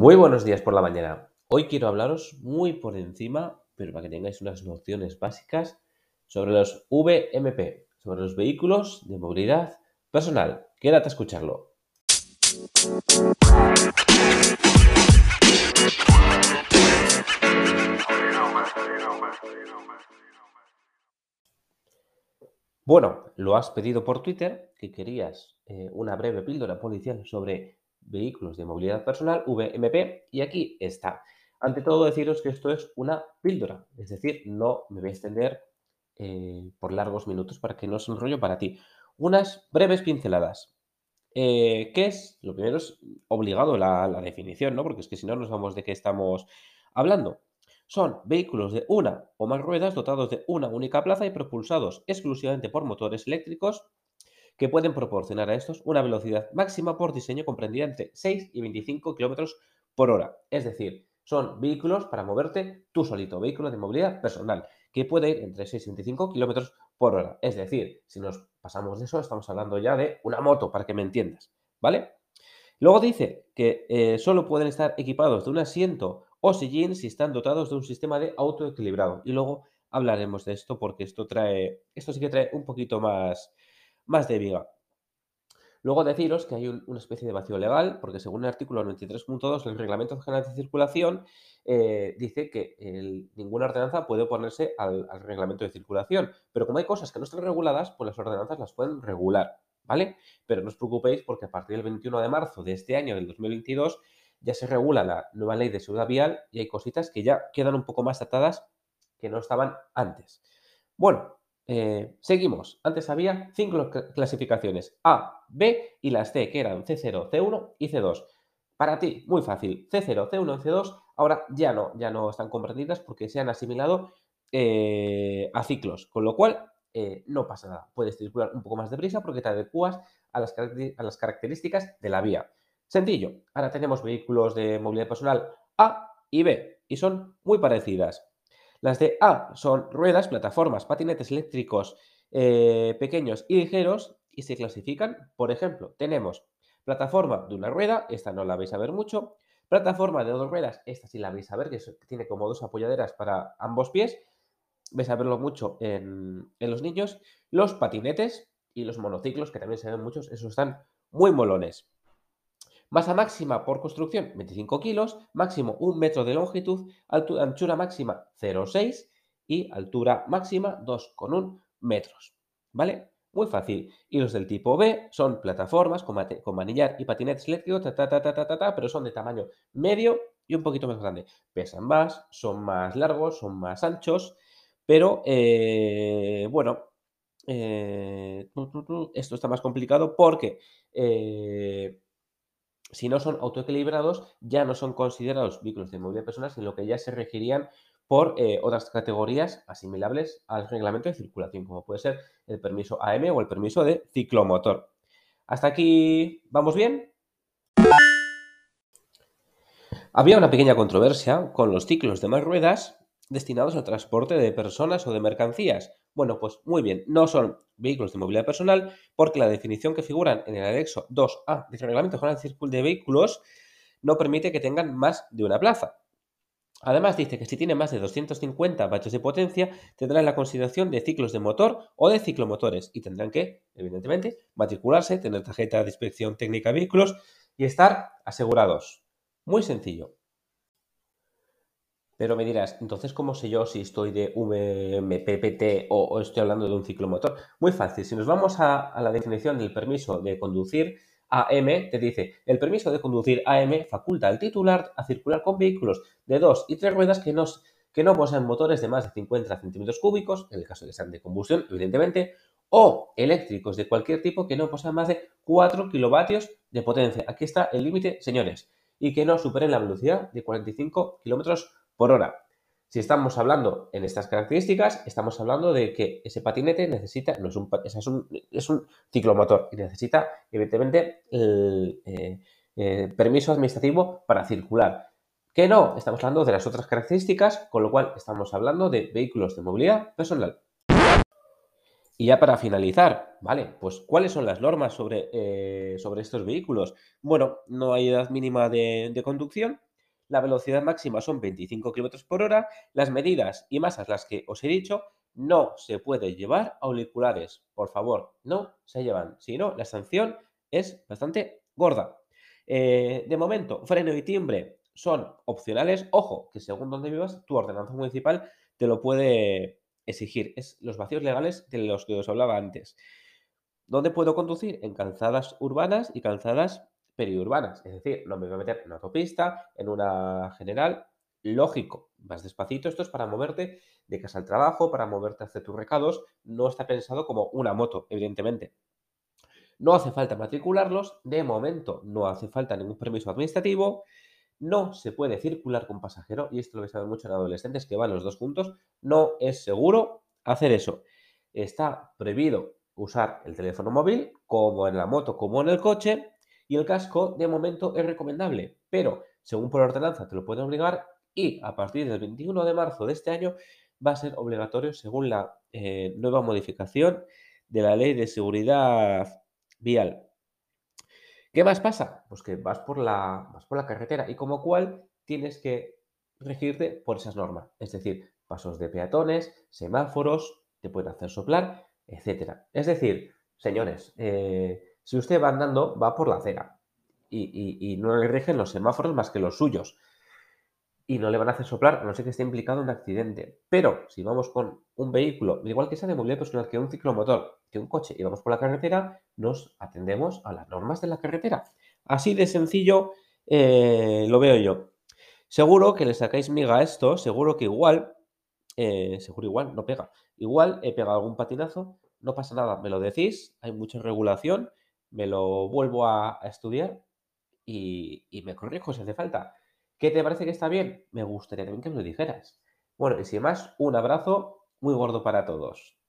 Muy buenos días por la mañana. Hoy quiero hablaros muy por encima, pero para que tengáis unas nociones básicas sobre los VMP, sobre los vehículos de movilidad personal. Quédate a escucharlo. Bueno, lo has pedido por Twitter, que querías eh, una breve píldora policial sobre vehículos de movilidad personal, VMP, y aquí está. Ante todo, deciros que esto es una píldora, es decir, no me voy a extender eh, por largos minutos para que no sea un rollo para ti. Unas breves pinceladas. Eh, ¿Qué es? Lo primero es obligado la, la definición, ¿no? Porque es que si no nos vamos de qué estamos hablando. Son vehículos de una o más ruedas dotados de una única plaza y propulsados exclusivamente por motores eléctricos que pueden proporcionar a estos una velocidad máxima por diseño comprendida entre 6 y 25 km por hora. Es decir, son vehículos para moverte tú solito, vehículos de movilidad personal, que puede ir entre 6 y 25 km por hora. Es decir, si nos pasamos de eso, estamos hablando ya de una moto, para que me entiendas, ¿vale? Luego dice que eh, solo pueden estar equipados de un asiento o sillín si están dotados de un sistema de autoequilibrado. Y luego hablaremos de esto porque esto trae, esto sí que trae un poquito más, más de viga. Luego deciros que hay una especie de vacío legal, porque según el artículo 93.2 del Reglamento General de Circulación, eh, dice que ninguna ordenanza puede oponerse al, reglamento de circulación. Pero como hay cosas que no están reguladas, pues las ordenanzas las pueden regular, ¿vale? Pero no os preocupéis porque a partir del 21 de marzo de este año, del 2022, ya se regula la nueva ley de seguridad vial y hay cositas que ya quedan un poco más atadas que no estaban antes. Bueno, eh, seguimos. Antes había cinco clasificaciones A, B y las C, que eran C0, C1 y C2. Para ti, muy fácil. C0, C1 y C2 ahora ya no, ya no están comprendidas porque se han asimilado eh, a ciclos, con lo cual eh, no pasa nada. Puedes circular un poco más deprisa porque te adecuas a las, a las características de la vía. Sencillo. Ahora tenemos vehículos de movilidad personal A y B y son muy parecidas. Las de A son ruedas, plataformas, patinetes eléctricos eh, pequeños y ligeros y se clasifican, por ejemplo, tenemos plataforma de una rueda, esta no la vais a ver mucho, plataforma de dos ruedas, esta sí la vais a ver, que tiene como dos apoyaderas para ambos pies, vais a verlo mucho en, en los niños, los patinetes y los monociclos, que también se ven muchos, esos están muy molones. Masa máxima por construcción, 25 kilos, máximo 1 metro de longitud, anchura máxima 0,6 y altura máxima 2,1 metros. ¿Vale? Muy fácil. Y los del tipo B son plataformas con, manillar y patinetes eléctricos, pero son de tamaño medio y un poquito más grande. Pesan más, son más largos, son más anchos, pero eh, bueno, eh, esto está más complicado porque eh, si no son autoequilibrados, ya no son considerados vehículos de movilidad personal, sino que ya se regirían por eh, otras categorías asimilables al reglamento de circulación, como puede ser el permiso AM o el permiso de ciclomotor. ¿Hasta aquí vamos bien? Había una pequeña controversia con los ciclos de más ruedas destinados al transporte de personas o de mercancías. Bueno, pues muy bien, no son vehículos de movilidad personal porque la definición que figuran en el anexo 2A del Reglamento General de Vehículos no permite que tengan más de una plaza. Además dice que si tiene más de 250 vatios de potencia tendrán la consideración de ciclos de motor o de ciclomotores y tendrán que, evidentemente, matricularse, tener tarjeta de inspección técnica de vehículos y estar asegurados. Muy sencillo. Pero me dirás, entonces, ¿cómo sé yo si estoy de VMPPT o, estoy hablando de un ciclomotor? Muy fácil. Si nos vamos a, la definición del permiso de conducir AM, te dice, el permiso de conducir AM faculta al titular a circular con vehículos de dos y tres ruedas que, nos, que no poseen motores de más de 50 centímetros cúbicos, en el caso de que sean de combustión, evidentemente, o eléctricos de cualquier tipo que no posean más de 4 kilovatios de potencia. Aquí está el límite, señores, y que no superen la velocidad de 45 kilómetros por hora. Si estamos hablando en estas características, estamos hablando de que ese patinete necesita, no es un, es un, ciclomotor y necesita, evidentemente, el eh, eh, permiso administrativo para circular. Que no, estamos hablando de las otras características, con lo cual estamos hablando de vehículos de movilidad personal. Y ya para finalizar, ¿vale? Pues ¿cuáles son las normas sobre, eh, sobre estos vehículos? Bueno, no hay edad mínima de conducción, la velocidad máxima son 25 km por hora, las medidas y masas las que os he dicho, no se puede llevar auriculares, por favor, no se llevan, si no, la sanción es bastante gorda. Eh, de momento, freno y timbre son opcionales, ojo, que según donde vivas, tu ordenanza municipal te lo puede exigir, es los vacíos legales de los que os hablaba antes. ¿Dónde puedo conducir? En calzadas urbanas y calzadas periurbanas. Es decir, no me voy a meter en una autopista, en una general. Lógico, vas despacito. Esto es para moverte de casa al trabajo, para moverte hacia tus recados. No está pensado como una moto, evidentemente. No hace falta matricularlos. De momento, no hace falta ningún permiso administrativo. No se puede circular con pasajero, y esto lo ver mucho en adolescentes que van los dos juntos. No es seguro hacer eso. Está prohibido usar el teléfono móvil, como en la moto, como en el coche, y el casco de momento es recomendable, pero según por ordenanza te lo pueden obligar y a partir del 21 de marzo de este año va a ser obligatorio según la eh, nueva modificación de la ley de seguridad vial. ¿Qué más pasa? Pues que vas por la, vas por la carretera y como cual tienes que regirte por esas normas, es decir, pasos de peatones, semáforos, te pueden hacer soplar etcétera. Es decir, señores, eh, si usted va andando, va por la acera y, no le rigen los semáforos más que los suyos y no le van a hacer soplar, a no ser que esté implicado en un accidente. Pero si vamos con un vehículo, igual que sea de movilidad personal, que un ciclomotor, que un coche, y vamos por la carretera, nos atendemos a las normas de la carretera. Así de sencillo eh, lo veo yo. Seguro que le sacáis miga a esto, seguro que igual, eh, seguro igual, no pega. Igual he pegado algún patinazo, no pasa nada, me lo decís, hay mucha regulación, me lo vuelvo a, estudiar y, y, me corrijo si hace falta. ¿Qué te parece que está bien? Me gustaría también que me lo dijeras. Bueno, y sin más, un abrazo muy gordo para todos.